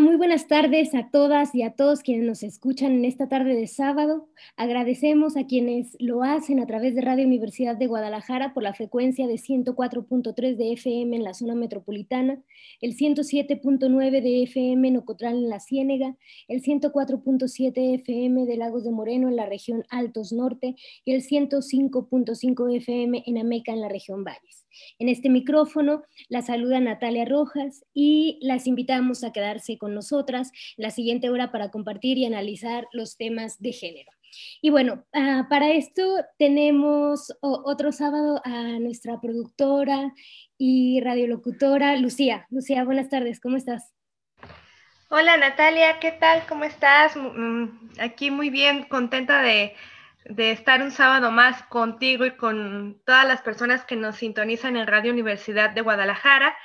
Muy buenas tardes a todas y a todos quienes nos escuchan en esta tarde de sábado. Agradecemos a quienes lo hacen a través de Radio Universidad de Guadalajara por la frecuencia de 104.3 de FM en la zona metropolitana, el 107.9 de FM en Ocotlán en la Ciénega, el 104.7 FM de Lagos de Moreno en la región Altos Norte y el 105.5 FM en Ameca en la región Valles. En este micrófono la saluda Natalia Rojas y las invitamos a quedarse con nosotras la siguiente hora para compartir y analizar los temas de género. Y bueno, ah, para esto tenemos otro sábado a nuestra productora y radiolocutora Lucía. Lucía, buenas tardes, ¿cómo estás? Hola Natalia, ¿qué tal? ¿Cómo estás? Mm, aquí muy bien, contenta de de estar un sábado más contigo y con todas las personas que nos sintonizan en Radio Universidad de Guadalajara.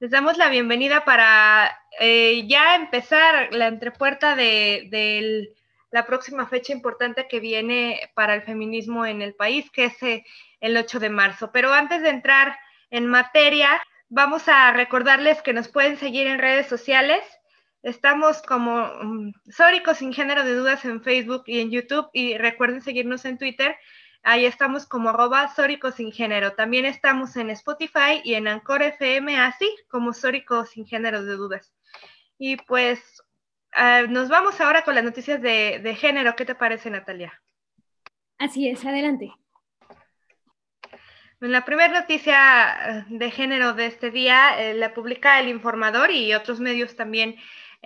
Les damos la bienvenida para eh, ya empezar la entrepuerta de, la próxima fecha importante que viene para el feminismo en el país, que es eh, el 8 de marzo. Pero antes de entrar en materia, vamos a recordarles que nos pueden seguir en redes sociales. Estamos como um, sin género de dudas en Facebook y en YouTube y recuerden seguirnos en Twitter. Ahí estamos como arroba sin género. También estamos en Spotify y en Anchor FM, así como Sórico sin género de dudas. Y pues ah, nos vamos ahora con las noticias de, género. ¿Qué te parece, Natalia? Así es, adelante. La primera noticia ah, de género de este día eh, la publica El Informador y otros medios también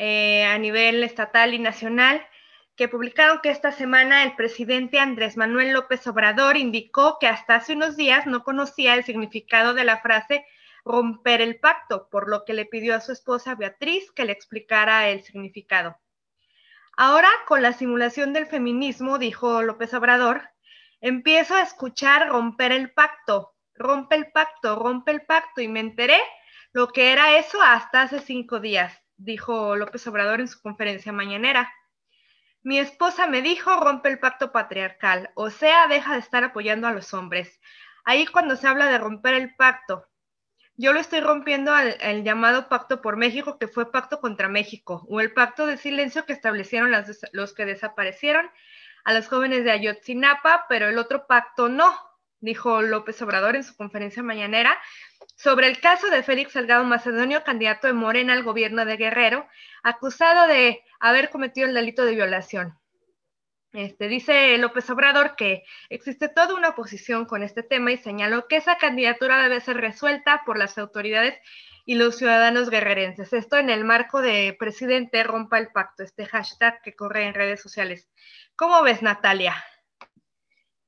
eh, a nivel estatal y nacional, que publicaron que esta semana el presidente Andrés Manuel López Obrador indicó que hasta hace unos días no conocía el significado de la frase romper el pacto, por lo que le pidió a su esposa Beatriz que le explicara el significado. Ahora, con la simulación del feminismo, dijo López Obrador, empiezo a escuchar romper el pacto, rompe el pacto, rompe el pacto, y me enteré lo que era eso hasta hace cinco días dijo López Obrador en su conferencia mañanera. Mi esposa me dijo rompe el pacto patriarcal, o sea, deja de estar apoyando a los hombres. Ahí cuando se habla de romper el pacto, yo lo estoy rompiendo al, llamado pacto por México, que fue pacto contra México, o el pacto de silencio que establecieron los que desaparecieron a los jóvenes de Ayotzinapa, pero el otro pacto no, dijo López Obrador en su conferencia mañanera, sobre el caso de Félix Salgado Macedonio, candidato de Morena al gobierno de Guerrero, acusado de haber cometido el delito de violación. Este, dice López Obrador que existe toda una oposición con este tema y señaló que esa candidatura debe ser resuelta por las autoridades y los ciudadanos guerrerenses. Esto en el marco de presidente rompa el pacto, este hashtag que corre en redes sociales. ¿Cómo ves, Natalia?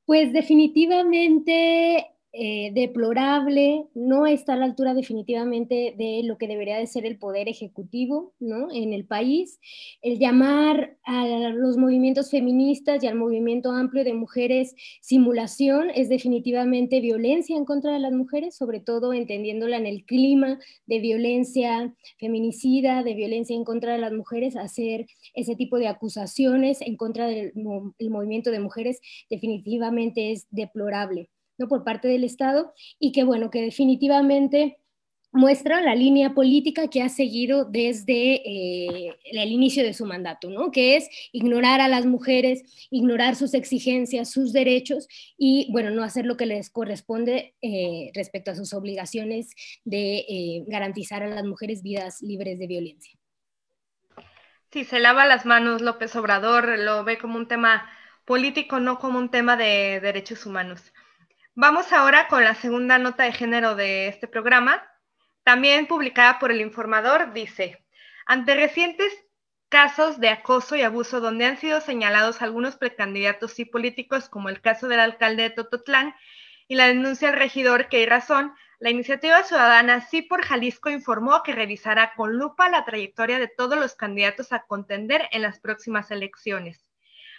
Pues definitivamente eh, deplorable, no está a la altura definitivamente de lo que debería de ser el poder ejecutivo ¿no? en el país. El llamar a los movimientos feministas y al movimiento amplio de mujeres simulación es definitivamente violencia en contra de las mujeres, sobre todo entendiéndola en el clima de violencia feminicida, de violencia en contra de las mujeres, hacer ese tipo de acusaciones en contra del movimiento de mujeres definitivamente es deplorable por parte del Estado y que, bueno, que definitivamente muestra la línea política que ha seguido desde eh, el inicio de su mandato, ¿no? que es ignorar a las mujeres, ignorar sus exigencias, sus derechos y, bueno, no hacer lo que les corresponde eh, respecto a sus obligaciones de eh, garantizar a las mujeres vidas libres de violencia. Sí, se lava las manos López Obrador, lo ve como un tema político, no como un tema de derechos humanos. Vamos ahora con la segunda nota de género de este programa, también publicada por el informador, dice, ante recientes casos de acoso y abuso donde han sido señalados algunos precandidatos y políticos, como el caso del alcalde de Tototlán y la denuncia al regidor que hay razón, la iniciativa ciudadana Sí por Jalisco informó que revisará con lupa la trayectoria de todos los candidatos a contender en las próximas elecciones.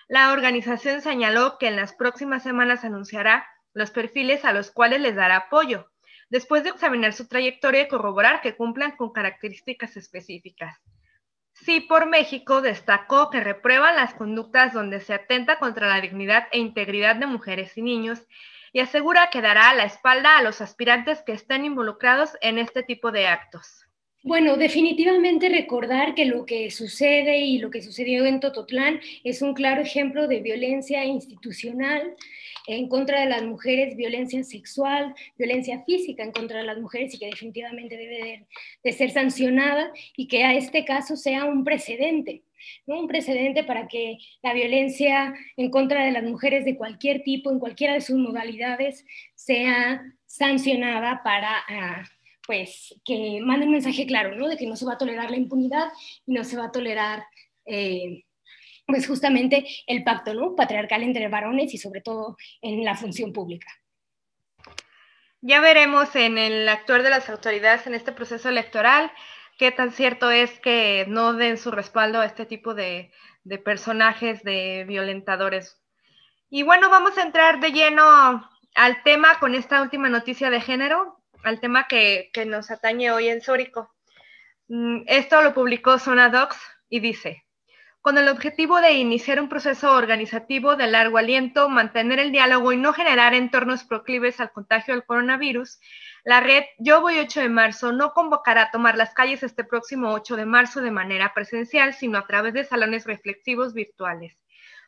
La organización señaló que en las próximas semanas anunciará los perfiles a los cuales les dará apoyo, después de examinar su trayectoria y corroborar que cumplan con características específicas. Sí por México destacó que reprueban las conductas donde se atenta contra la dignidad e integridad de mujeres y niños y asegura que dará la espalda a los aspirantes que estén involucrados en este tipo de actos. Bueno, definitivamente recordar que lo que sucede y lo que sucedió en Tototlán es un claro ejemplo de violencia institucional en contra de las mujeres, violencia sexual, violencia física en contra de las mujeres y que definitivamente debe de, ser sancionada y que a este caso sea un precedente. un precedente para que la violencia en contra de las mujeres de cualquier tipo, en cualquiera de sus modalidades, sea sancionada para ah, pues que mande un mensaje claro, ¿no? De que no se va a tolerar la impunidad y no se va a tolerar eh, pues justamente el pacto ¿no? patriarcal entre varones y sobre todo en la función pública. Ya veremos en el actuar de las autoridades en este proceso electoral qué tan cierto es que no den su respaldo a este tipo de, personajes, de violentadores. Y bueno, vamos a entrar de lleno al tema con esta última noticia de género, al tema que, nos atañe hoy en Sórico. Mm, esto lo publicó Zona Docs y dice, con el objetivo de iniciar un proceso organizativo de largo aliento, mantener el diálogo y no generar entornos proclives al contagio del coronavirus, la red Yo Voy 8 de marzo no convocará a tomar las calles este próximo 8 de marzo de manera presencial, sino a través de salones reflexivos virtuales,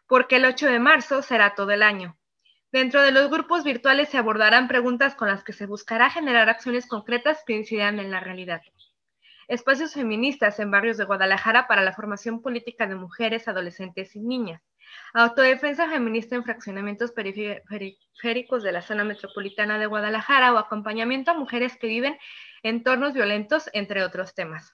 porque el 8 de marzo será todo el año. Dentro de los grupos virtuales se abordarán preguntas con las que se buscará generar acciones concretas que incidan en la realidad espacios feministas en barrios de Guadalajara para la formación política de mujeres, adolescentes y niñas, autodefensa feminista en fraccionamientos periféricos de la zona metropolitana de Guadalajara o acompañamiento a mujeres que viven en entornos violentos, entre otros temas.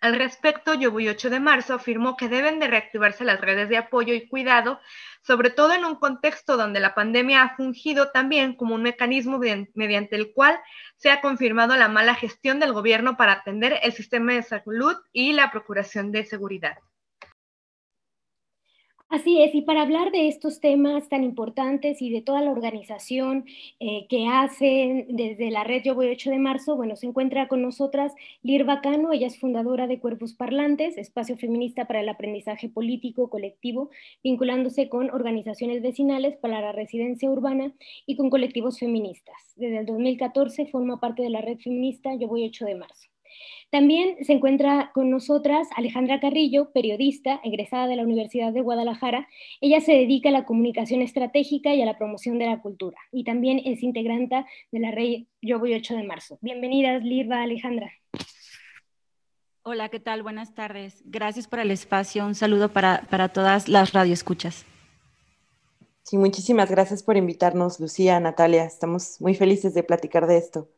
Al respecto, Yobuy 8 de marzo afirmó que deben de reactivarse las redes de apoyo y cuidado, sobre todo en un contexto donde la pandemia ha fungido también como un mecanismo mediante el cual se ha confirmado la mala gestión del gobierno para atender el sistema de salud y la procuración de seguridad. Así es, y para hablar de estos temas tan importantes y de toda la organización eh, que hacen desde la red Yo Voy 8 de marzo, bueno, se encuentra con nosotras Lir Bacano, ella es fundadora de Cuerpos Parlantes, espacio feminista para el aprendizaje político colectivo, vinculándose con organizaciones vecinales para la residencia urbana y con colectivos feministas. Desde el 2014 forma parte de la red feminista Yo Voy 8 de marzo. También se encuentra con nosotras Alejandra Carrillo, periodista, egresada de la Universidad de Guadalajara. Ella se dedica a la comunicación estratégica y a la promoción de la cultura. Y también es integrante de la red Yo Voy 8 de marzo. Bienvenidas, Lirva, Alejandra. Hola, ¿qué tal? Buenas tardes. Gracias por el espacio. Un saludo para, para todas las radioescuchas. Sí, muchísimas gracias por invitarnos, Lucía, Natalia. Estamos muy felices de platicar de esto.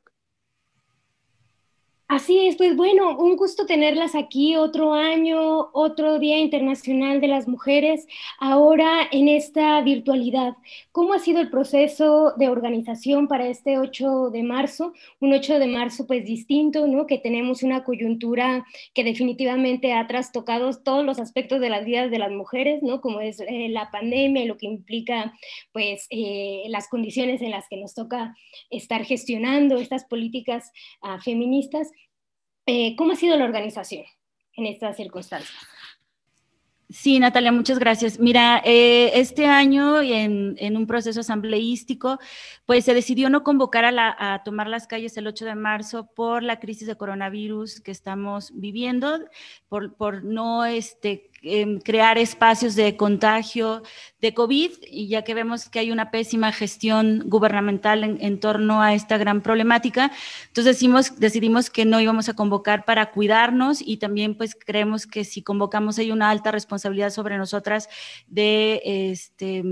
Así es, pues bueno, un gusto tenerlas aquí otro año, otro Día Internacional de las Mujeres, ahora en esta virtualidad. ¿Cómo ha sido el proceso de organización para este 8 de marzo? Un 8 de marzo pues distinto, ¿no? Que tenemos una coyuntura que definitivamente ha trastocado todos los aspectos de las vidas de las mujeres, ¿no? Como es eh, la pandemia y lo que implica pues eh, las condiciones en las que nos toca estar gestionando estas políticas ah, feministas. Eh, ¿Cómo ha sido la organización en estas circunstancias? Sí, Natalia, muchas gracias. Mira, eh, este año en, en, un proceso asambleístico, pues se decidió no convocar a, a, tomar las calles el 8 de marzo por la crisis de coronavirus que estamos viviendo, por, por no este, em, crear espacios de contagio de COVID y ya que vemos que hay una pésima gestión gubernamental en, torno a esta gran problemática, entonces decidimos, decidimos que no íbamos a convocar para cuidarnos y también pues creemos que si convocamos hay una alta responsabilidad sobre nosotras de, este,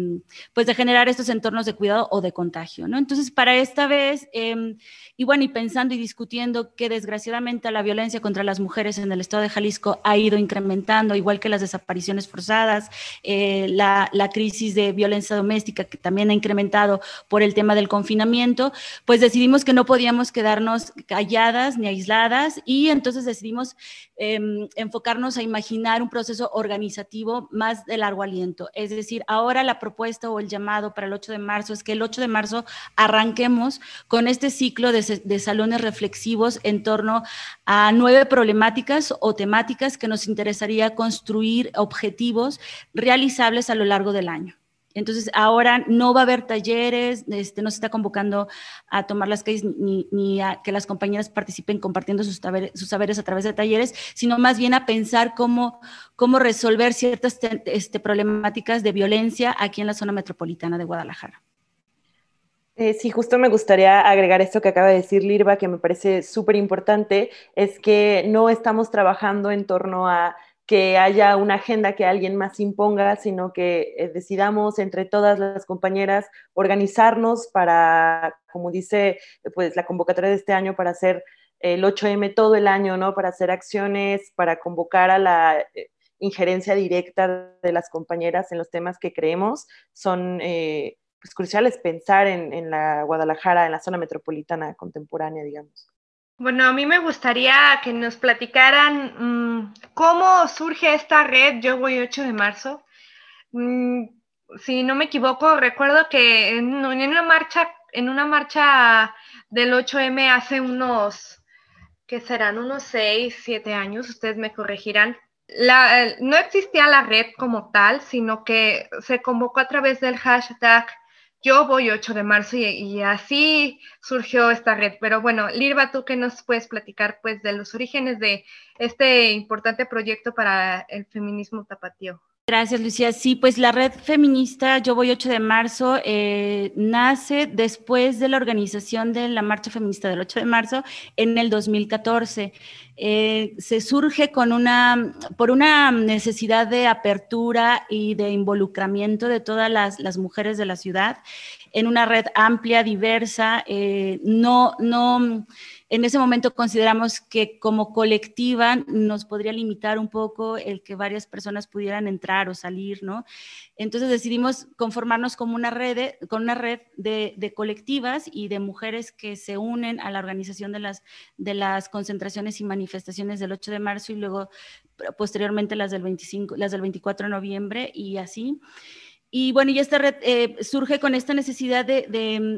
pues de generar estos entornos de cuidado o de contagio, ¿no? Entonces para esta vez, em, y bueno, y pensando y discutiendo que desgraciadamente la violencia contra las mujeres en el estado de Jalisco ha ido incrementando, igual que las desapariciones forzadas, eh, la, la crisis de violencia doméstica que también ha incrementado por el tema del confinamiento, pues decidimos que no podíamos quedarnos calladas ni aisladas y entonces decidimos em, enfocarnos a imaginar un proceso organizativo más de largo aliento. Es decir, ahora la propuesta o el llamado para el 8 de marzo es que el 8 de marzo arranquemos con este ciclo de, de salones reflexivos en torno a nueve problemáticas o temáticas que nos interesaría construir objetivos realizables a lo largo del año. Entonces, ahora no va a haber talleres, este, no se está convocando a tomar las calles ni, a que las compañeras participen compartiendo sus, saberes, a través de talleres, sino más bien a pensar cómo, cómo resolver ciertas este, problemáticas de violencia aquí en la zona metropolitana de Guadalajara. Eh, sí, justo me gustaría agregar esto que acaba de decir Lirva, que me parece súper importante, es que no estamos trabajando en torno a que haya una agenda que alguien más imponga, sino que eh, decidamos entre todas las compañeras organizarnos para, como dice pues, la convocatoria de este año, para hacer el 8M todo el año, ¿no? Para hacer acciones, para convocar a la eh, injerencia directa de las compañeras en los temas que creemos. Son eh, pues, cruciales pensar en, en la Guadalajara, en la zona metropolitana contemporánea, digamos. Bueno, a mí me gustaría que nos platicaran mm, cómo surge esta red Yo Voy 8 de marzo. Mm, si no me equivoco, recuerdo que en, una marcha, en una marcha del 8M hace unos, ¿qué serán? Unos 6, 7 años, ustedes me corregirán. no existía la red como tal, sino que se convocó a través del hashtag yo voy 8 de marzo y, así surgió esta red. Pero bueno, Lirva, tú que nos puedes platicar pues de los orígenes de este importante proyecto para el feminismo tapatío. Gracias, Lucía. Sí, pues la red feminista Yo Voy 8 de marzo eh, nace después de la organización de la Marcha Feminista del 8 de marzo en el 2014. Eh, se surge con una, por una necesidad de apertura y de involucramiento de todas las, mujeres de la ciudad en una red amplia, diversa, eh, no, no en ese momento consideramos que como colectiva nos podría limitar un poco el que varias personas pudieran entrar o salir, ¿no? Entonces decidimos conformarnos como una red, con una red de, colectivas y de mujeres que se unen a la organización de las, concentraciones y manifestaciones del 8 de marzo y luego posteriormente las del, 25, las del 24 de noviembre y así. Y bueno, y esta red eh, surge con esta necesidad de,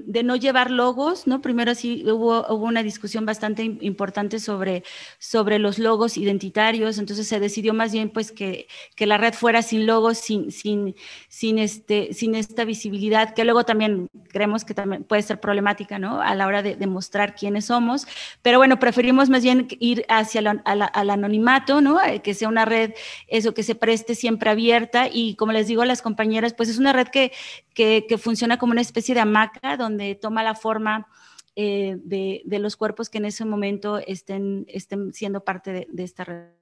de, no llevar logos, ¿no? Primero sí hubo, hubo una discusión bastante importante sobre, sobre los logos identitarios, entonces se decidió más bien pues que, que la red fuera sin logos, sin, sin, sin, este, sin esta visibilidad, que luego también creemos que también puede ser problemática, ¿no? A la hora de, demostrar quiénes somos, pero bueno, preferimos más bien ir hacia al anonimato, ¿no? Eh, que sea una red, eso, que se preste siempre abierta y como les digo a las compañeras, pues es una red que, funciona como una especie de hamaca donde toma la forma eh, de, los cuerpos que en ese momento estén, estén siendo parte de esta red.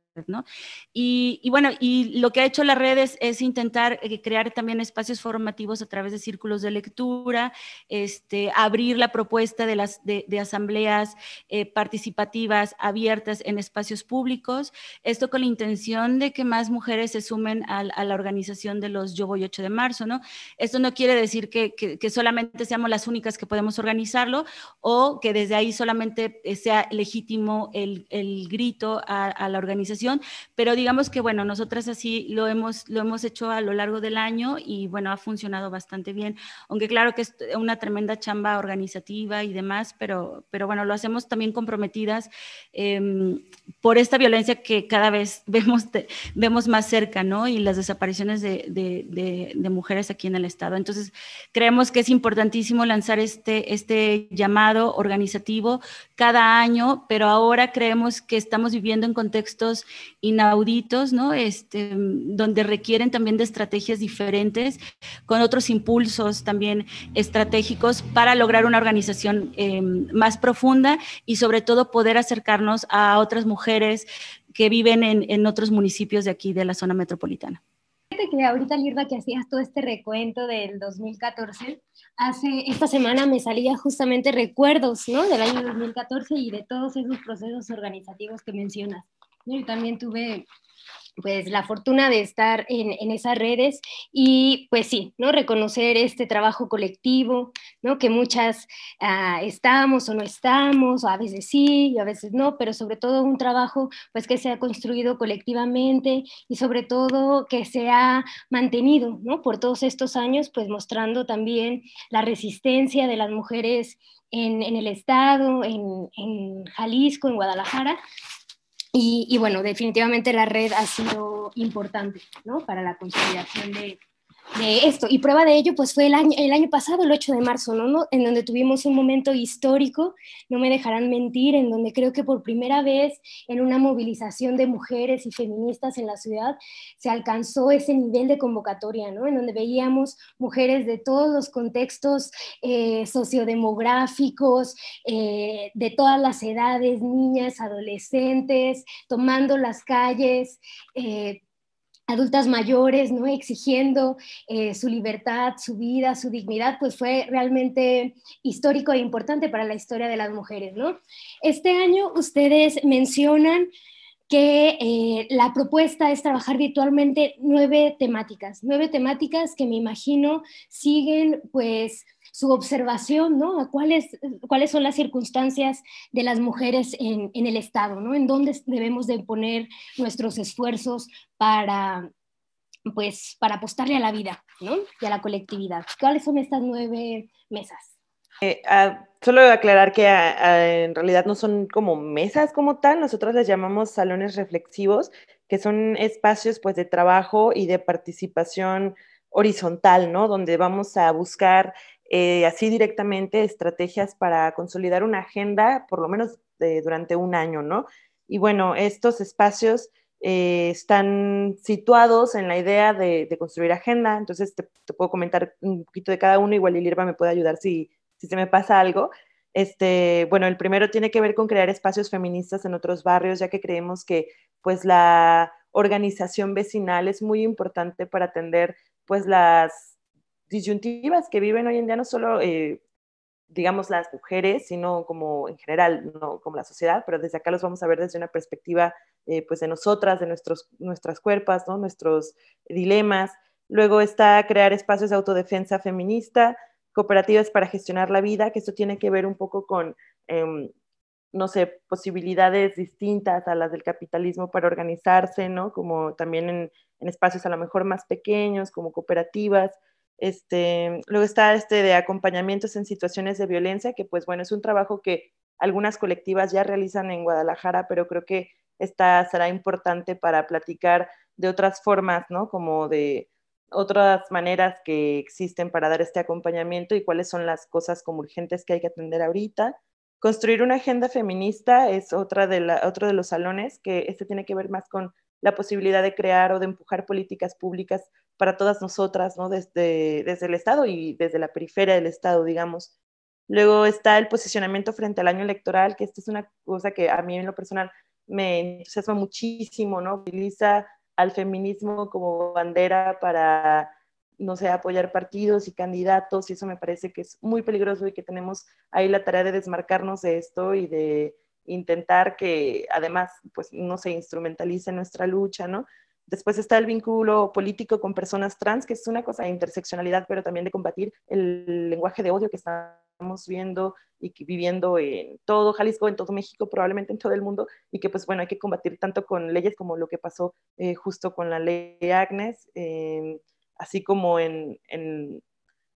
Y, bueno, y lo que ha hecho la red es, intentar eh, crear también espacios formativos a través de círculos de lectura, este, abrir la propuesta de, las, de, asambleas eh, participativas abiertas en espacios públicos, esto con la intención de que más mujeres se sumen a, la organización de los Yo Voy 8 de marzo, ¿no? Esto no quiere decir que, solamente seamos las únicas que podemos organizarlo o que desde ahí solamente eh, sea legítimo el, grito a la organización pero digamos que bueno, nosotras así lo hemos, lo hemos hecho a lo largo del año y bueno, ha funcionado bastante bien, aunque claro que es una tremenda chamba organizativa y demás, pero, pero bueno, lo hacemos también comprometidas em, por esta violencia que cada vez vemos, vemos más cerca, ¿no? Y las desapariciones de, de, mujeres aquí en el Estado. Entonces, creemos que es importantísimo lanzar este, este llamado organizativo cada año, pero ahora creemos que estamos viviendo en contextos inauditos, ¿no? Este, donde requieren también de estrategias diferentes, con otros impulsos también estratégicos para lograr una organización eh, más profunda y sobre todo poder acercarnos a otras mujeres que viven en, otros municipios de aquí de la zona metropolitana. Que ahorita, Lirva, que hacías todo este recuento del 2014, hace esta semana me salía justamente recuerdos ¿no? del año 2014 y de todos esos procesos organizativos que mencionas. Yo también tuve pues la fortuna de estar en, esas redes y pues sí, ¿no? Reconocer este trabajo colectivo, ¿no? Que muchas ah, estamos o no estamos, o a veces sí y a veces no, pero sobre todo un trabajo pues que se ha construido colectivamente y sobre todo que se ha mantenido, ¿no? Por todos estos años, pues mostrando también la resistencia de las mujeres en, el Estado, en, en Jalisco, en Guadalajara, y, bueno, definitivamente la red ha sido importante ¿no? para la consolidación de, de esto. Y prueba de ello, pues fue el año, el año pasado, el 8 de marzo, ¿no? En donde tuvimos un momento histórico, no me dejarán mentir, en donde creo que por primera vez en una movilización de mujeres y feministas en la ciudad se alcanzó ese nivel de convocatoria, ¿no? En donde veíamos mujeres de todos los contextos eh, sociodemográficos, eh, de todas las edades, niñas, adolescentes, tomando las calles. Eh, adultas mayores, ¿no? Exigiendo eh, su libertad, su vida, su dignidad, pues fue realmente histórico e importante para la historia de las mujeres, ¿no? Este año ustedes mencionan que eh, la propuesta es trabajar virtualmente nueve temáticas, nueve temáticas que me imagino siguen pues su observación, ¿no? A cuáles, cuáles son las circunstancias de las mujeres en, el Estado, ¿no? En dónde debemos de poner nuestros esfuerzos para, pues, para apostarle a la vida, ¿no? Y a la colectividad. ¿Cuáles son estas nueve mesas? Eh, ah, solo aclarar que ah, ah, en realidad no son como mesas como tal, nosotros les llamamos salones reflexivos, que son espacios pues de trabajo y de participación horizontal, ¿no? Donde vamos a buscar eh, así directamente estrategias para consolidar una agenda, por lo menos durante un año, ¿no? Y bueno, estos espacios eh, están situados en la idea de, construir agenda, entonces te, puedo comentar un poquito de cada uno, igual Lirva me puede ayudar si, si se me pasa algo. Este, bueno, el primero tiene que ver con crear espacios feministas en otros barrios, ya que creemos que pues la organización vecinal es muy importante para atender pues las disyuntivas que viven hoy en día no solo, eh, digamos, las mujeres, sino como en general, como la sociedad, pero desde acá los vamos a ver desde una perspectiva, eh, pues, de nosotras, de nuestros, nuestras cuerpos, ¿no? Nuestros dilemas. Luego está crear espacios de autodefensa feminista, cooperativas para gestionar la vida, que esto tiene que ver un poco con, em, no sé, posibilidades distintas a las del capitalismo para organizarse, ¿no? Como también en, en espacios a lo mejor más pequeños, como cooperativas, este, luego está este de acompañamientos en situaciones de violencia, que pues bueno, es un trabajo que algunas colectivas ya realizan en Guadalajara, pero creo que esta será importante para platicar de otras formas, ¿no? Como de otras maneras que existen para dar este acompañamiento y cuáles son las cosas como urgentes que hay que atender ahorita. Construir una agenda feminista es otra de la, otro de los salones, que este tiene que ver más con la posibilidad de crear o de empujar políticas públicas para todas nosotras, ¿no? Desde, desde el Estado y desde la periferia del Estado, digamos. Luego está el posicionamiento frente al año electoral, que esta es una cosa que a mí en lo personal me entusiasma muchísimo, ¿no? Utiliza al feminismo como bandera para, no sé, apoyar partidos y candidatos, y eso me parece que es muy peligroso y que tenemos ahí la tarea de desmarcarnos de esto y de intentar que además, pues, no se instrumentalice nuestra lucha, ¿no? Después está el vínculo político con personas trans, que es una cosa de interseccionalidad, pero también de combatir el lenguaje de odio que estamos viendo y viviendo en todo Jalisco, en todo México, probablemente en todo el mundo, y que pues bueno, hay que combatir tanto con leyes como lo que pasó eh, justo con la ley Agnes, así como en, en,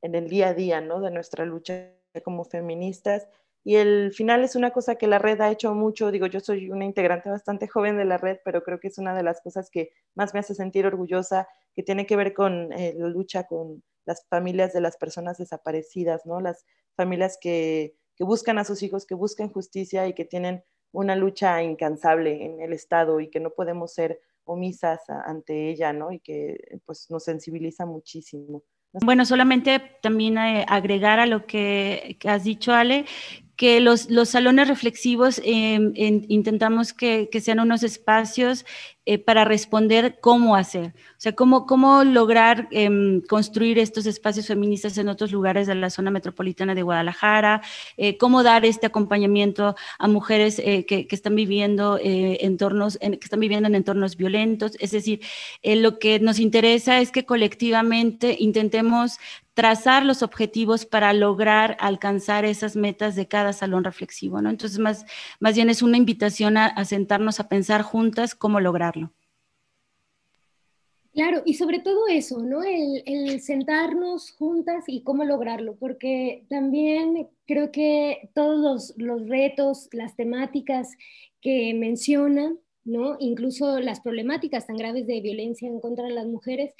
en, el día a día, ¿no? De nuestra lucha como feministas. Y el final es una cosa que la red ha hecho mucho, digo, yo soy una integrante bastante joven de la red, pero creo que es una de las cosas que más me hace sentir orgullosa, que tiene que ver con eh, la lucha con las familias de las personas desaparecidas, ¿no? Las familias que, que buscan a sus hijos, que buscan justicia y que tienen una lucha incansable en el Estado y que no podemos ser omisas ante ella, ¿no? Y que pues nos sensibiliza muchísimo. Bueno, solamente también eh, agregar a lo que, has dicho, Ale, que los, los salones reflexivos em, intentamos que, que, sean unos espacios eh, para responder cómo hacer, o sea, cómo, cómo lograr em, construir estos espacios feministas en otros lugares de la zona metropolitana de Guadalajara, eh, cómo dar este acompañamiento a mujeres eh, que, que, están viviendo entornos, que están viviendo en entornos violentos. Es decir, lo que nos interesa es que colectivamente intentemos trazar los objetivos para lograr alcanzar esas metas de cada salón reflexivo, ¿no? Entonces, más, más bien es una invitación a, sentarnos a pensar juntas cómo lograrlo. Claro, y sobre todo eso, ¿no? El, sentarnos juntas y cómo lograrlo, porque también creo que todos los, los retos, las temáticas que mencionan, ¿no? Incluso las problemáticas tan graves de violencia en contra de las mujeres,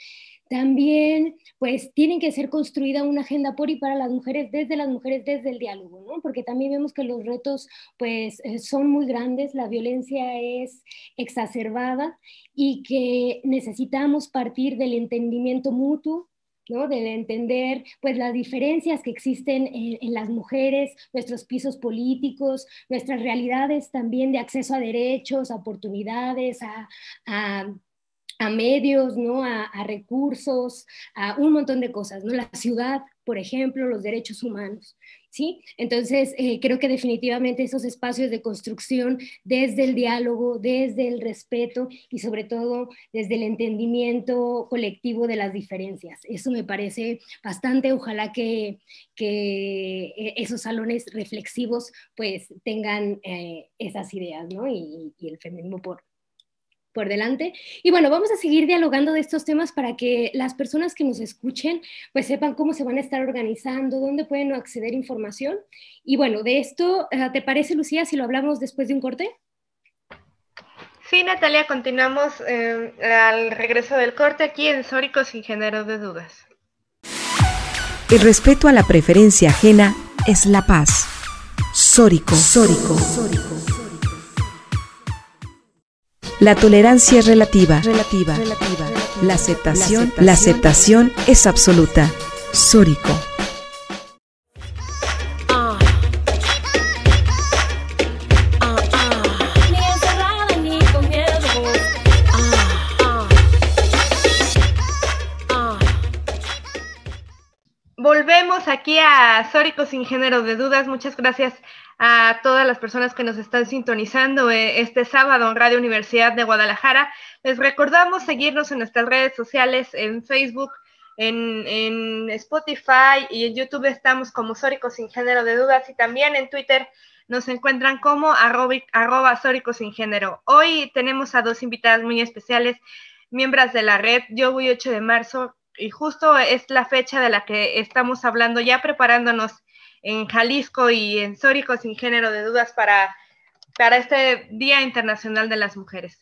también, pues, tienen que ser construida una agenda por y para las mujeres, desde las mujeres, desde el diálogo, ¿no? Porque también vemos que los retos, pues, eh, son muy grandes, la violencia es exacerbada y que necesitamos partir del entendimiento mutuo, ¿no? De entender pues las diferencias que existen en, las mujeres, nuestros pisos políticos, nuestras realidades también de acceso a derechos, a oportunidades, a, a medios, ¿no? A, recursos, a un montón de cosas, ¿no? La ciudad, por ejemplo, los derechos humanos, ¿sí? Entonces, eh, creo que definitivamente esos espacios de construcción desde el diálogo, desde el respeto y sobre todo desde el entendimiento colectivo de las diferencias. Eso me parece bastante, ojalá que, que eh, esos salones reflexivos pues tengan eh, esas ideas, ¿no? Y el feminismo por, por delante. Y bueno, vamos a seguir dialogando de estos temas para que las personas que nos escuchen pues sepan cómo se van a estar organizando, dónde pueden acceder a información. Y bueno, de esto, eh, ¿te parece, Lucía, si lo hablamos después de un corte? Sí, Natalia, continuamos eh, al regreso del corte aquí en Sórico sin género de dudas. El respeto a la preferencia ajena es la paz. Sórico, Sórico, Sórico. La tolerancia es relativa. Relativa. relativa. La aceptación, la aceptación es absoluta. Sórico. Volvemos aquí a Sórico sin género de dudas. Muchas gracias a todas las personas que nos están sintonizando eh, este sábado en Radio Universidad de Guadalajara. Les recordamos seguirnos en nuestras redes sociales, en Facebook, en, Spotify y en YouTube estamos como Sórico sin género de dudas y también en Twitter nos encuentran como arroba, sin género. Hoy tenemos a dos invitadas muy especiales, miembros de la red Yo Voy 8 de marzo y justo es la fecha de la que estamos hablando ya preparándonos en Jalisco y en Sórico sin género de dudas para, para este Día Internacional de las Mujeres.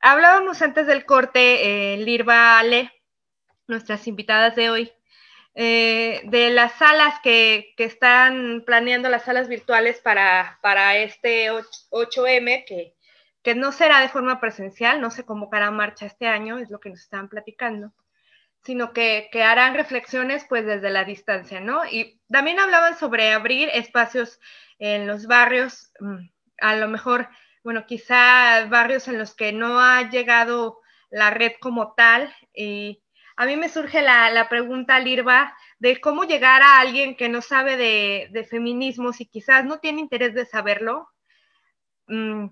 Hablábamos antes del corte, eh, Lirva Ale, nuestras invitadas de hoy, eh, de las salas que, están planeando, las salas virtuales para, para este 8, m que, que no será de forma presencial, no se convocará marcha este año, es lo que nos estaban platicando sino que, harán reflexiones pues desde la distancia, ¿no? Y también hablaban sobre abrir espacios en los barrios, mm, a lo mejor, bueno, quizá barrios en los que no ha llegado la red como tal. Y a mí me surge la, pregunta, Lirva, de cómo llegar a alguien que no sabe de, de feminismos y quizás no tiene interés de saberlo,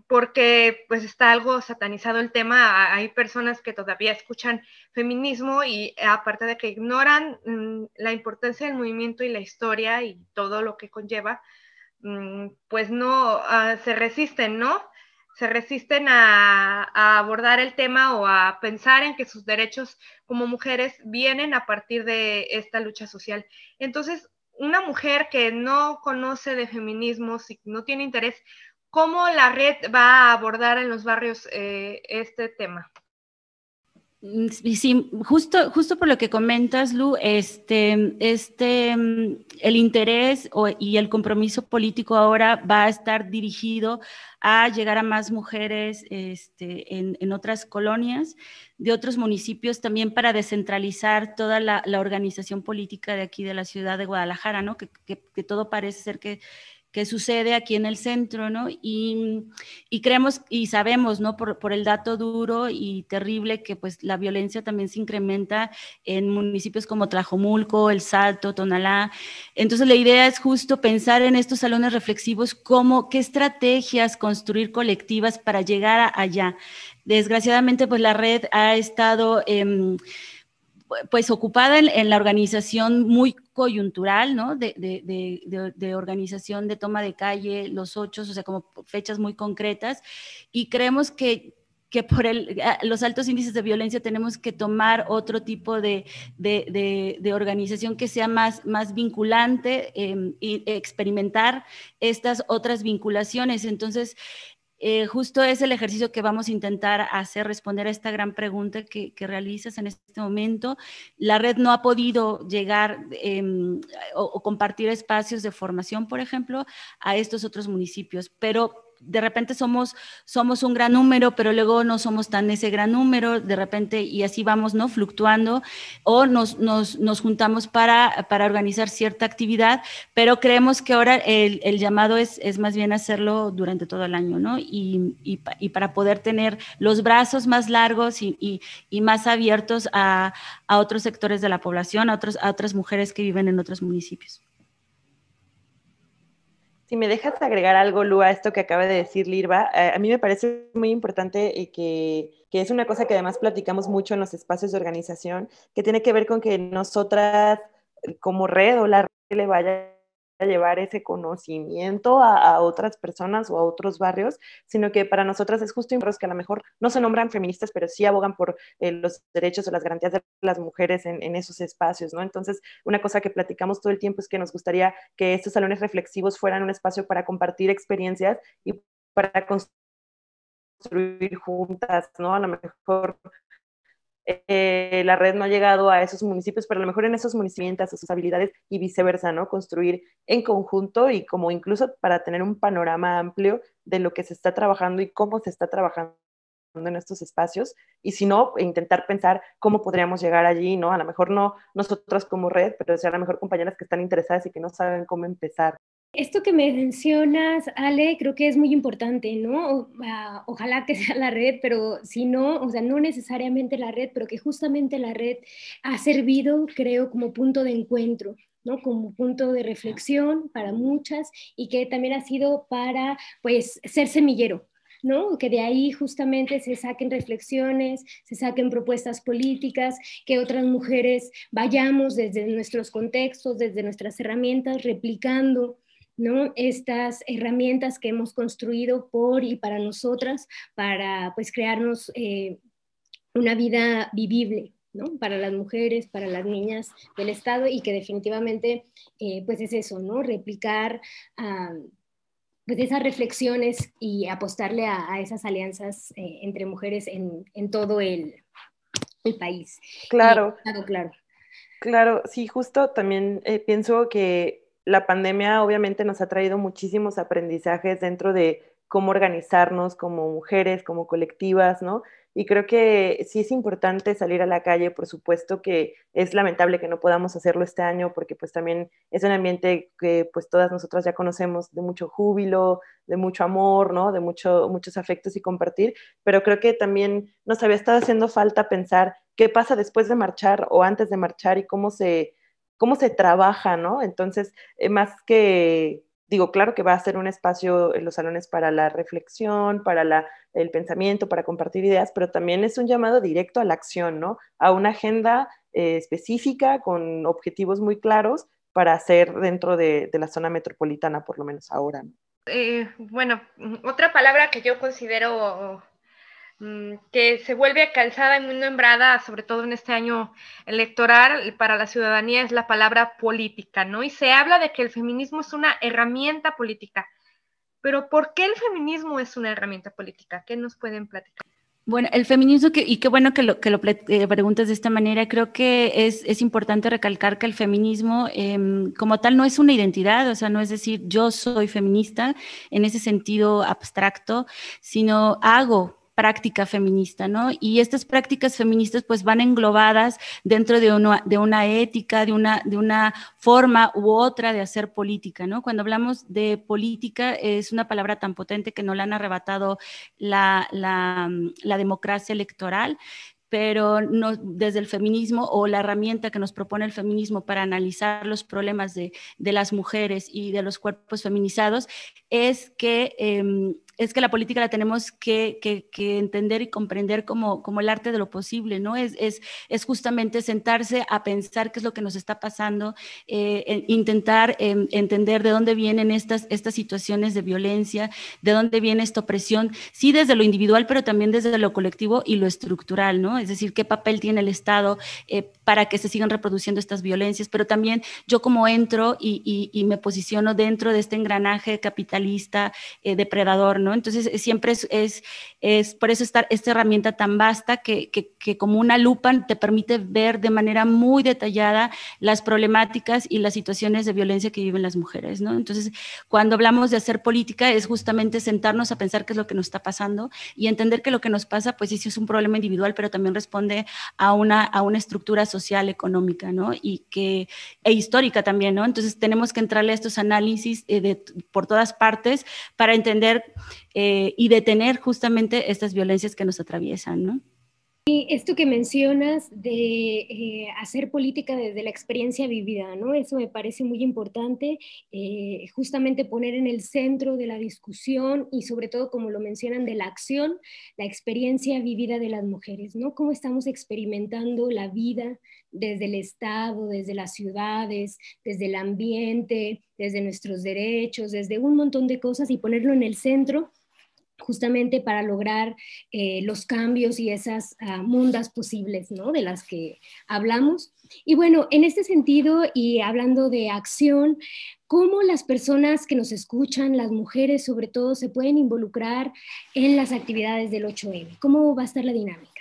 porque pues está algo satanizado el tema, hay personas que todavía escuchan feminismo y aparte de que ignoran mm, la importancia del movimiento y la historia y todo lo que conlleva, mm, pues no ah, se resisten, ¿no? Se resisten a, a, abordar el tema o a pensar en que sus derechos como mujeres vienen a partir de esta lucha social. Entonces, una mujer que no conoce de feminismos y no tiene interés, ¿cómo la red va a abordar en los barrios eh, este tema? Mm, sí, justo, justo por lo que comentas, Lu, este, este, mm, el interés y el compromiso político ahora va a estar dirigido a llegar a más mujeres este, en, otras colonias, de otros municipios, también para descentralizar toda la, organización política de aquí de la ciudad de Guadalajara, ¿no? que todo parece ser que que sucede aquí en el centro, ¿no? Y, creemos y sabemos, ¿no? Por, el dato duro y terrible que pues la violencia también se incrementa en municipios como Tlajomulco, El Salto, Tonalá. Entonces la idea es justo pensar en estos salones reflexivos, cómo, qué estrategias construir colectivas para llegar allá. Desgraciadamente pues la red ha estado... Eh, pues ocupada en, la organización muy coyuntural, ¿no? De, organización de toma de calle, los ocho, o sea, como fechas muy concretas. Y creemos que, que por el, los altos índices de violencia tenemos que tomar otro tipo de, organización que sea más, más vinculante eh, y experimentar estas otras vinculaciones. Entonces, eh, justo es el ejercicio que vamos a intentar hacer, responder a esta gran pregunta que, realizas en este momento. La red no ha podido llegar em, o, compartir espacios de formación, por ejemplo, a estos otros municipios, pero de repente somos, somos un gran número, pero luego no somos tan ese gran número, de repente, y así vamos, ¿no? Fluctuando, o nos, nos, nos juntamos para, para, organizar cierta actividad, pero creemos que ahora el, el llamado es, es, más bien hacerlo durante todo el año, ¿no? Y, y, para poder tener los brazos más largos y, y más abiertos a, a, otros sectores de la población, a, otros, a otras mujeres que viven en otros municipios. Si me dejas agregar algo, Lu, a esto que acaba de decir Lirva, eh, a mí me parece muy importante eh, que, que, es una cosa que además platicamos mucho en los espacios de organización, que tiene que ver con que nosotras como red o la red le vaya llevar ese conocimiento a, otras personas o a otros barrios, sino que para nosotras es justo que a lo mejor no se nombran feministas, pero sí abogan por eh, los derechos o las garantías de las mujeres en, en, esos espacios, ¿no? Entonces, una cosa que platicamos todo el tiempo es que nos gustaría que estos salones reflexivos fueran un espacio para compartir experiencias y para construir juntas, ¿no? A lo mejor eh, la red no ha llegado a esos municipios, pero a lo mejor en esos municipios, a sus habilidades y viceversa, ¿no? Construir en conjunto y como incluso para tener un panorama amplio de lo que se está trabajando y cómo se está trabajando en estos espacios y si no, intentar pensar cómo podríamos llegar allí, ¿no? A lo mejor no nosotros como red, pero a lo mejor compañeras que están interesadas y que no saben cómo empezar. Esto que me mencionas, Ale, creo que es muy importante, ¿no? Ah, ojalá que sea la red, pero si no, o sea, no necesariamente la red, pero que justamente la red ha servido, creo, como punto de encuentro, ¿no? Como punto de reflexión para muchas y que también ha sido para, pues, ser semillero, ¿no? Que de ahí justamente se saquen reflexiones, se saquen propuestas políticas, que otras mujeres vayamos desde nuestros contextos, desde nuestras herramientas, replicando ¿no? Estas herramientas que hemos construido por y para nosotras, para pues crearnos eh, una vida vivible, ¿no? Para las mujeres, para las niñas del Estado y que definitivamente eh, pues es eso, ¿no? Replicar pues esas reflexiones y apostarle a, esas alianzas eh, entre mujeres en, todo el, país. Claro. claro. Claro, sí, justo también pienso que la pandemia obviamente nos ha traído muchísimos aprendizajes dentro de cómo organizarnos como mujeres, como colectivas, ¿no? Y creo que sí es importante salir a la calle, por supuesto que es lamentable que no podamos hacerlo este año porque pues también es un ambiente que pues todas nosotras ya conocemos de mucho júbilo, de mucho amor, ¿no? De mucho, muchos afectos y compartir, pero creo que también nos había estado haciendo falta pensar qué pasa después de marchar o antes de marchar y cómo se cómo se trabaja, ¿no? Entonces, eh, más que, digo, claro que va a ser un espacio en los salones para la reflexión, para la, el pensamiento, para compartir ideas, pero también es un llamado directo a la acción, ¿no? A una agenda eh, específica con objetivos muy claros para hacer dentro de, la zona metropolitana, por lo menos ahora. Eh, bueno, otra palabra que yo considero mm, que se vuelve calzada y muy nombrada, sobre todo en este año electoral, para la ciudadanía es la palabra política, ¿no? Y se habla de que el feminismo es una herramienta política. Pero ¿por qué el feminismo es una herramienta política? ¿Qué nos pueden platicar? Bueno, el feminismo, y qué bueno que lo, que lo eh, preguntas de esta manera, creo que es, es importante recalcar que el feminismo em, como tal no es una identidad, o sea, no es decir yo soy feminista en ese sentido abstracto, sino hago práctica feminista, ¿no? Y estas prácticas feministas pues van englobadas dentro de una, de una ética, de una, de una forma u otra de hacer política, ¿no? Cuando hablamos de política es una palabra tan potente que no la han arrebatado la, la, la democracia electoral, pero no, desde el feminismo o la herramienta que nos propone el feminismo para analizar los problemas de, de las mujeres y de los cuerpos feminizados es que eh, es que la política la tenemos que, entender y comprender como, el arte de lo posible, ¿no? Es, justamente sentarse a pensar qué es lo que nos está pasando, eh, intentar em, entender de dónde vienen estas, estas situaciones de violencia, de dónde viene esta opresión, sí desde lo individual, pero también desde lo colectivo y lo estructural, ¿no? Es decir, qué papel tiene el Estado eh, para que se sigan reproduciendo estas violencias, pero también yo como entro y, y, me posiciono dentro de este engranaje capitalista, eh, depredador, ¿no? Entonces, eh, siempre es, es, es por eso esta, esta herramienta tan vasta que, que, que, como una lupa te permite ver de manera muy detallada las problemáticas y las situaciones de violencia que viven las mujeres, ¿no? Entonces, cuando hablamos de hacer política es justamente sentarnos a pensar qué es lo que nos está pasando y entender que lo que nos pasa, pues sí, es un problema individual, pero también responde a una, a una estructura social, económica, ¿no? Y que, e histórica también, ¿no? Entonces, tenemos que entrarle a estos análisis eh, de, por todas partes para entender eh, y detener justamente estas violencias que nos atraviesan, ¿no? Esto que mencionas de eh, hacer política desde la experiencia vivida, ¿no? Eso me parece muy importante, eh, justamente poner en el centro de la discusión y sobre todo, como lo mencionan, de la acción, la experiencia vivida de las mujeres, ¿no? Cómo estamos experimentando la vida desde el Estado, desde las ciudades, desde el ambiente, desde nuestros derechos, desde un montón de cosas y ponerlo en el centro justamente para lograr eh, los cambios y esas uh, mundas posibles, ¿no? De las que hablamos. Y bueno, en este sentido y hablando de acción, ¿cómo las personas que nos escuchan, las mujeres sobre todo, se pueden involucrar en las actividades del 8M? ¿Cómo va a estar la dinámica?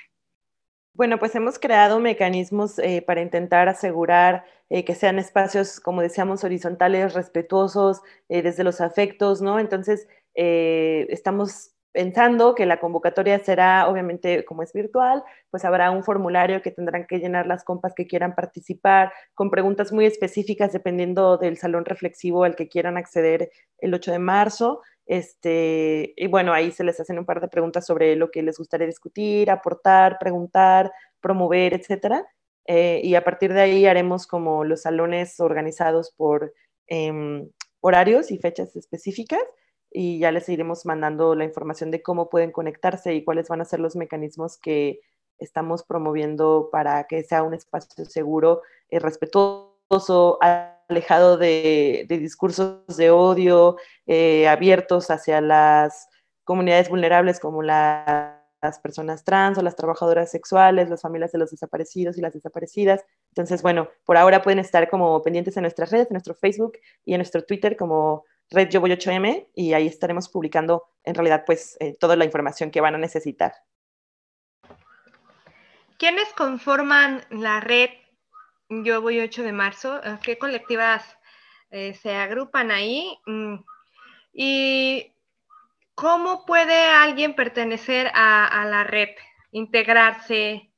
Bueno, pues hemos creado mecanismos eh, para intentar asegurar eh, que sean espacios, como decíamos, horizontales, respetuosos, eh, desde los afectos, ¿no? Entonces, estamos pensando que la convocatoria será, obviamente, como es virtual, pues habrá un formulario que tendrán que llenar las compas que quieran participar, con preguntas muy específicas dependiendo del salón reflexivo al que quieran acceder el 8 de marzo. Este, y bueno, ahí se les hacen un par de preguntas sobre lo que les gustaría discutir, aportar, preguntar, promover, etcétera. Eh, y a partir de ahí haremos como los salones organizados por em, horarios y fechas específicas y ya les iremos mandando la información de cómo pueden conectarse y cuáles van a ser los mecanismos que estamos promoviendo para que sea un espacio seguro, eh, respetuoso, alejado de, discursos de odio, eh, abiertos hacia las comunidades vulnerables como las personas trans o las trabajadoras sexuales, las familias de los desaparecidos y las desaparecidas. Entonces, bueno, por ahora pueden estar como pendientes en nuestras redes, en nuestro Facebook y en nuestro Twitter como Red Yo Voy 8M y ahí estaremos publicando en realidad pues eh, toda la información que van a necesitar. ¿Quiénes conforman la red Yo Voy 8 de marzo? ¿Qué colectivas eh, se agrupan ahí? Mm, ¿Y cómo puede alguien pertenecer a, a la red, integrarse?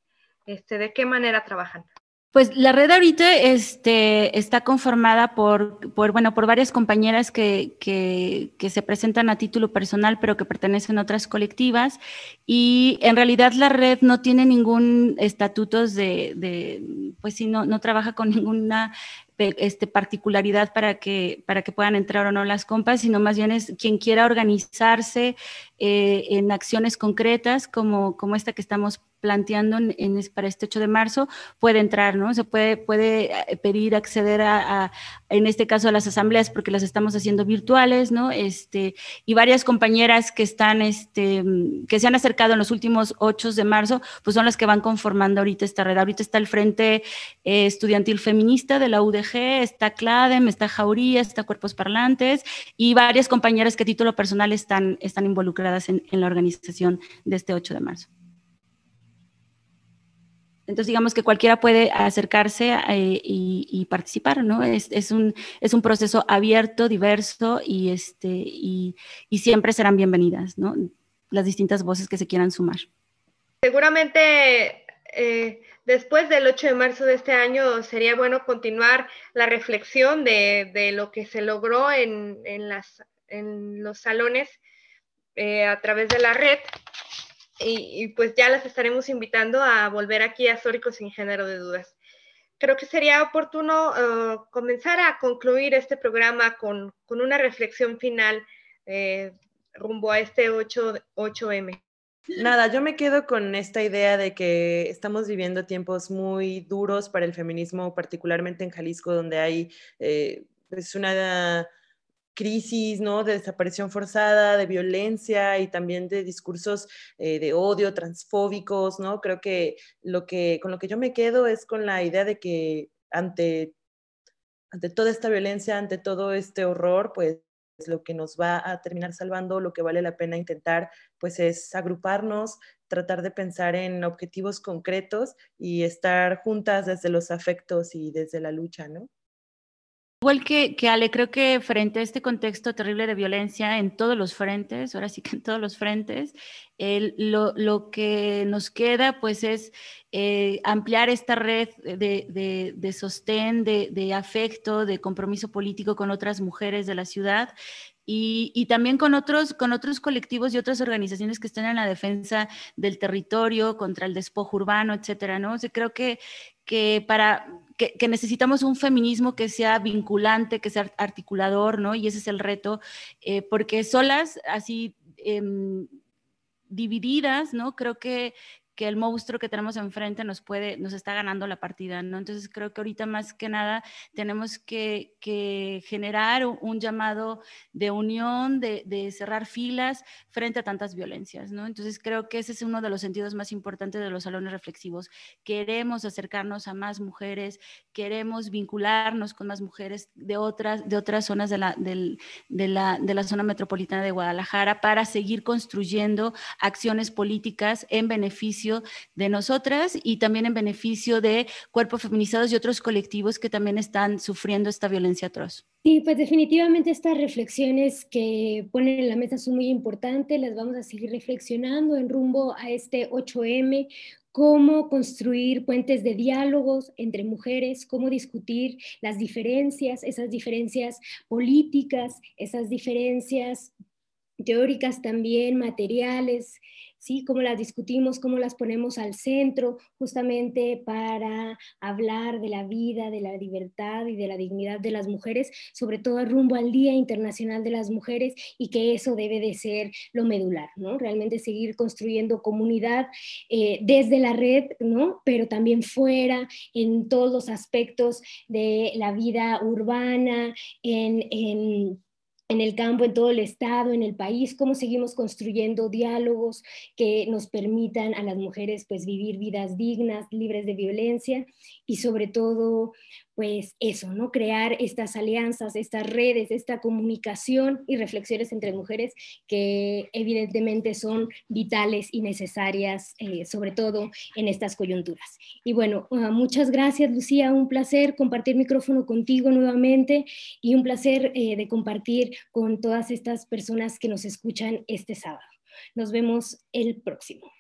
Este, ¿De qué manera trabajan? Pues la red ahorita este, está conformada por, por, bueno, por varias compañeras que, que, se presentan a título personal, pero que pertenecen a otras colectivas. Y en realidad la red no tiene ningún estatutos de, de pues sí, no, no trabaja con ninguna este, particularidad para que, para que puedan entrar o no las compas, sino más bien es quien quiera organizarse eh, en acciones concretas como, como esta que estamos planteando en, para este 8 de marzo, puede entrar, ¿no? Se puede, puede eh, pedir acceder a, en este caso las asambleas, porque las estamos haciendo virtuales, ¿no? Este, y varias compañeras que están, este, que se han acercado en los últimos 8 de marzo, pues son las que van conformando ahorita esta red. Ahorita está el Frente eh, Estudiantil Feminista de la UDG, está CLADEM, está Jauría, está Cuerpos Parlantes y varias compañeras que a título personal están, están involucradas en, en la organización de este 8 de marzo. Entonces, digamos que cualquiera puede acercarse eh, y, participar, ¿no? Es, un, es un proceso abierto, diverso y, este, y, siempre serán bienvenidas, ¿no? Las distintas voces que se quieran sumar. Seguramente eh, después del 8 de marzo de este año sería bueno continuar la reflexión de, lo que se logró en, las, en los salones eh, a través de la red y, pues ya las estaremos invitando a volver aquí a Sórico sin género de dudas. Creo que sería oportuno eh, comenzar a concluir este programa con, una reflexión final eh, rumbo a este 8, 8M. Nada, yo me quedo con esta idea de que estamos viviendo tiempos muy duros para el feminismo, particularmente en Jalisco, donde hay eh, pues una crisis, ¿no? De desaparición forzada, de violencia y también de discursos eh, de odio, transfóbicos, ¿no? Creo que, lo que con lo que yo me quedo es con la idea de que ante, ante toda esta violencia, ante todo este horror, pues lo que nos va a terminar salvando, lo que vale la pena intentar, pues es agruparnos, tratar de pensar en objetivos concretos y estar juntas desde los afectos y desde la lucha, ¿no? Igual que, que, Ale, creo que frente a este contexto terrible de violencia en todos los frentes, ahora sí que en todos los frentes, lo, lo, que nos queda pues es eh, ampliar esta red de, de, de sostén, de, de, afecto, de compromiso político con otras mujeres de la ciudad. Y, y, también con otros, con otros colectivos y otras organizaciones que estén en la defensa del territorio, contra el despojo urbano, etcétera, ¿no? O sea, creo que, que para que, necesitamos un feminismo que sea vinculante, que sea articulador, ¿no? Y ese es el reto, eh, porque solas, así em, divididas, ¿no? Creo que, que el monstruo que tenemos enfrente nos puede, nos está ganando la partida, ¿no? Entonces creo que ahorita más que nada tenemos que, generar un, llamado de unión, de, cerrar filas frente a tantas violencias, ¿no? Entonces creo que ese es uno de los sentidos más importantes de los salones reflexivos. Queremos acercarnos a más mujeres, queremos vincularnos con más mujeres de otras, de otras zonas de la, de, la, de la zona metropolitana de Guadalajara para seguir construyendo acciones políticas en beneficio de nosotras y también en beneficio de cuerpos feminizados y otros colectivos que también están sufriendo esta violencia atroz. Sí, pues definitivamente estas reflexiones que ponen en la mesa son muy importantes, las vamos a seguir reflexionando en rumbo a este 8M, cómo construir puentes de diálogos entre mujeres, cómo discutir las diferencias, esas diferencias políticas, esas diferencias teóricas también, materiales, ¿sí? Cómo las discutimos, cómo las ponemos al centro, justamente para hablar de la vida, de la libertad y de la dignidad de las mujeres, sobre todo rumbo al Día Internacional de las Mujeres y que eso debe de ser lo medular, ¿no? Realmente seguir construyendo comunidad eh, desde la red, ¿no? Pero también fuera, en todos los aspectos de la vida urbana, en, en en el campo, en todo el estado, en el país, cómo seguimos construyendo diálogos que nos permitan a las mujeres pues vivir vidas dignas, libres de violencia y sobre todo pues eso, ¿no? Crear estas alianzas, estas redes, esta comunicación y reflexiones entre mujeres que evidentemente son vitales y necesarias, eh, sobre todo en estas coyunturas. Y bueno, ah, muchas gracias Lucía, un placer compartir micrófono contigo nuevamente y un placer eh, de compartir con todas estas personas que nos escuchan este sábado. Nos vemos el próximo.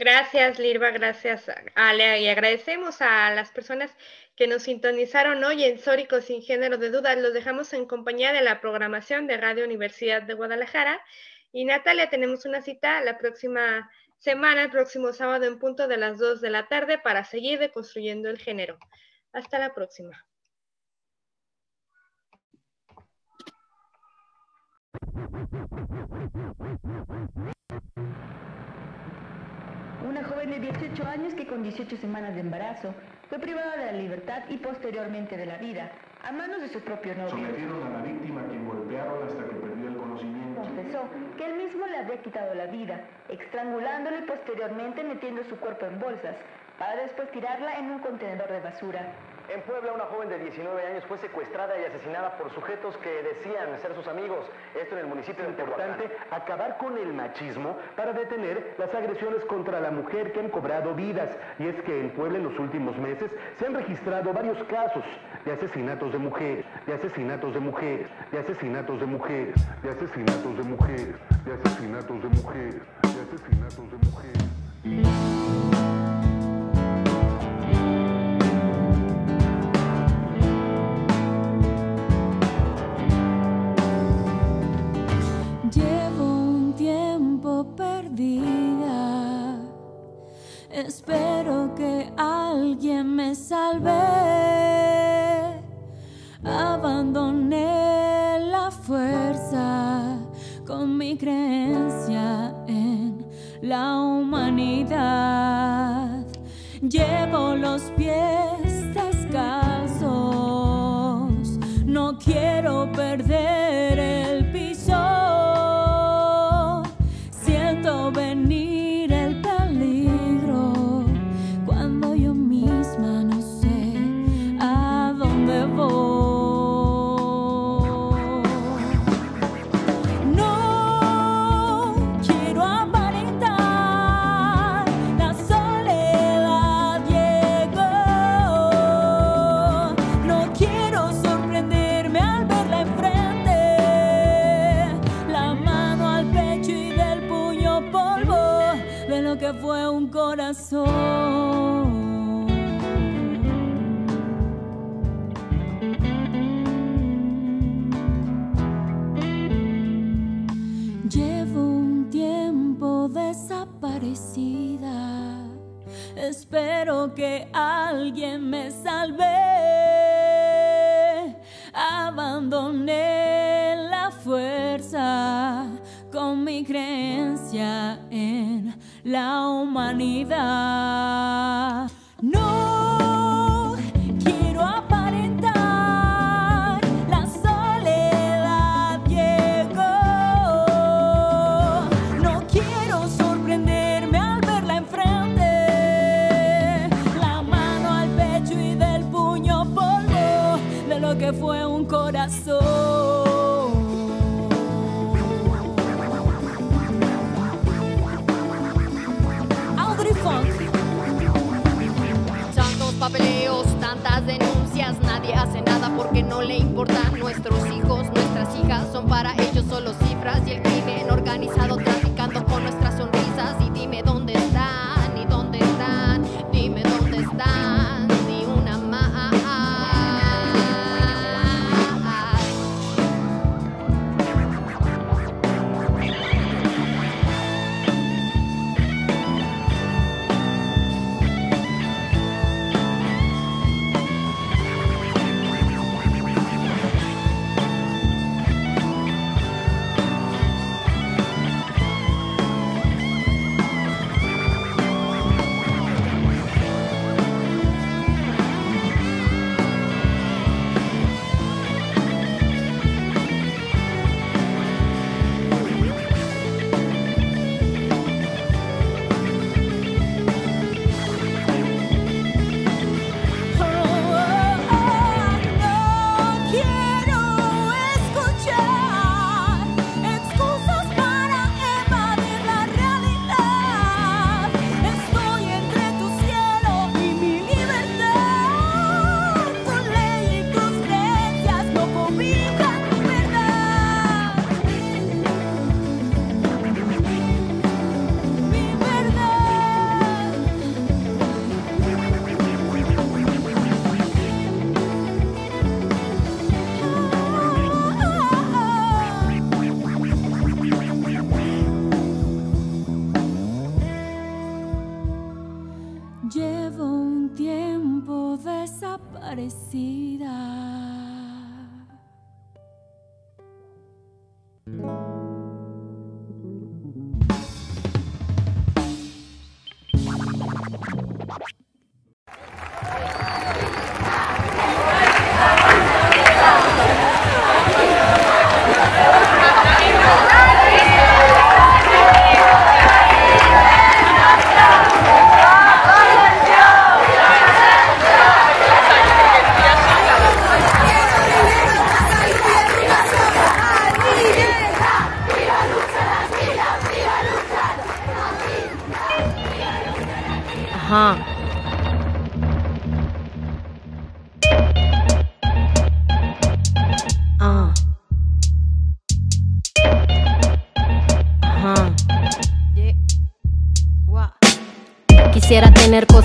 Gracias, Lirva, gracias, Ale, y agradecemos a las personas que nos sintonizaron hoy en Sórico sin género de dudas. Los dejamos en compañía de la programación de Radio Universidad de Guadalajara. Y Natalia, tenemos una cita la próxima semana, el próximo sábado en punto de las 2 de la tarde para seguir deconstruyendo el género. Hasta la próxima. Una joven de 18 años que con 18 semanas de embarazo fue privada de la libertad y posteriormente de la vida, a manos de su propio novio. Sometieron a la víctima quien golpearon hasta que perdió el conocimiento. Confesó que él mismo le había quitado la vida, estrangulándole y posteriormente metiendo su cuerpo en bolsas, para después tirarla en un contenedor de basura. En Puebla, una joven de 19 años fue secuestrada y asesinada por sujetos que decían ser sus amigos. Esto en el municipio de importante acabar con el machismo para detener las agresiones contra la mujer que han cobrado vidas. Y es que en Puebla en los últimos meses se han registrado varios casos de asesinatos de mujeres, de asesinatos de mujeres, de asesinatos de mujeres, de asesinatos de mujeres, de asesinatos de mujeres, de asesinatos de mujeres. Espero que alguien me salve. Abandoné la fuerza con mi creencia en la humanidad. Llevo los pies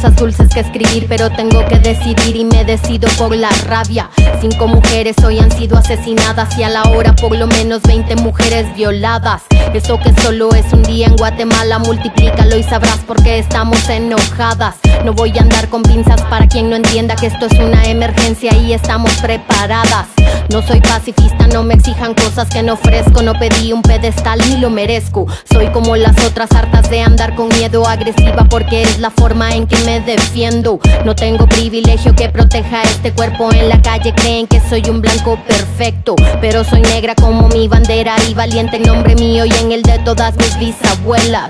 cosas dulces que escribir, pero tengo que decidir y me decido por la rabia. Cinco mujeres hoy han sido asesinadas y a la hora por lo menos 20 mujeres violadas. Eso que solo es un día en Guatemala, multiplícalo y sabrás por qué estamos enojadas. No voy a andar con pinzas para quien no entienda que esto es una emergencia y estamos preparadas. No soy pacifista, no me exijan cosas que no ofrezco. No pedí un pedestal ni lo merezco. Soy como las otras hartas de andar con miedo agresiva porque es la forma en que me defiendo. No tengo privilegio que proteja este cuerpo en la calle. Creen que soy un blanco perfecto, pero soy negra como mi bandera y valiente en nombre mío y en el de todas mis bisabuelas.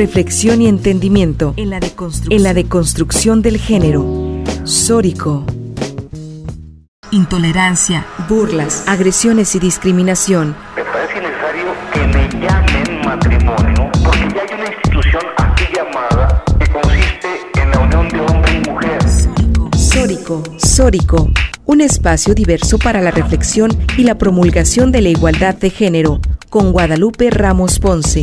Reflexión y entendimiento en la deconstrucción, del género. Sórico. Intolerancia, burlas, agresiones y discriminación. Me parece necesario que me llamen matrimonio porque ya hay una institución así llamada que consiste en la unión de hombre y mujer. Sórico. Sórico. Un espacio diverso para la reflexión y la promulgación de la igualdad de género con Guadalupe Ramos Ponce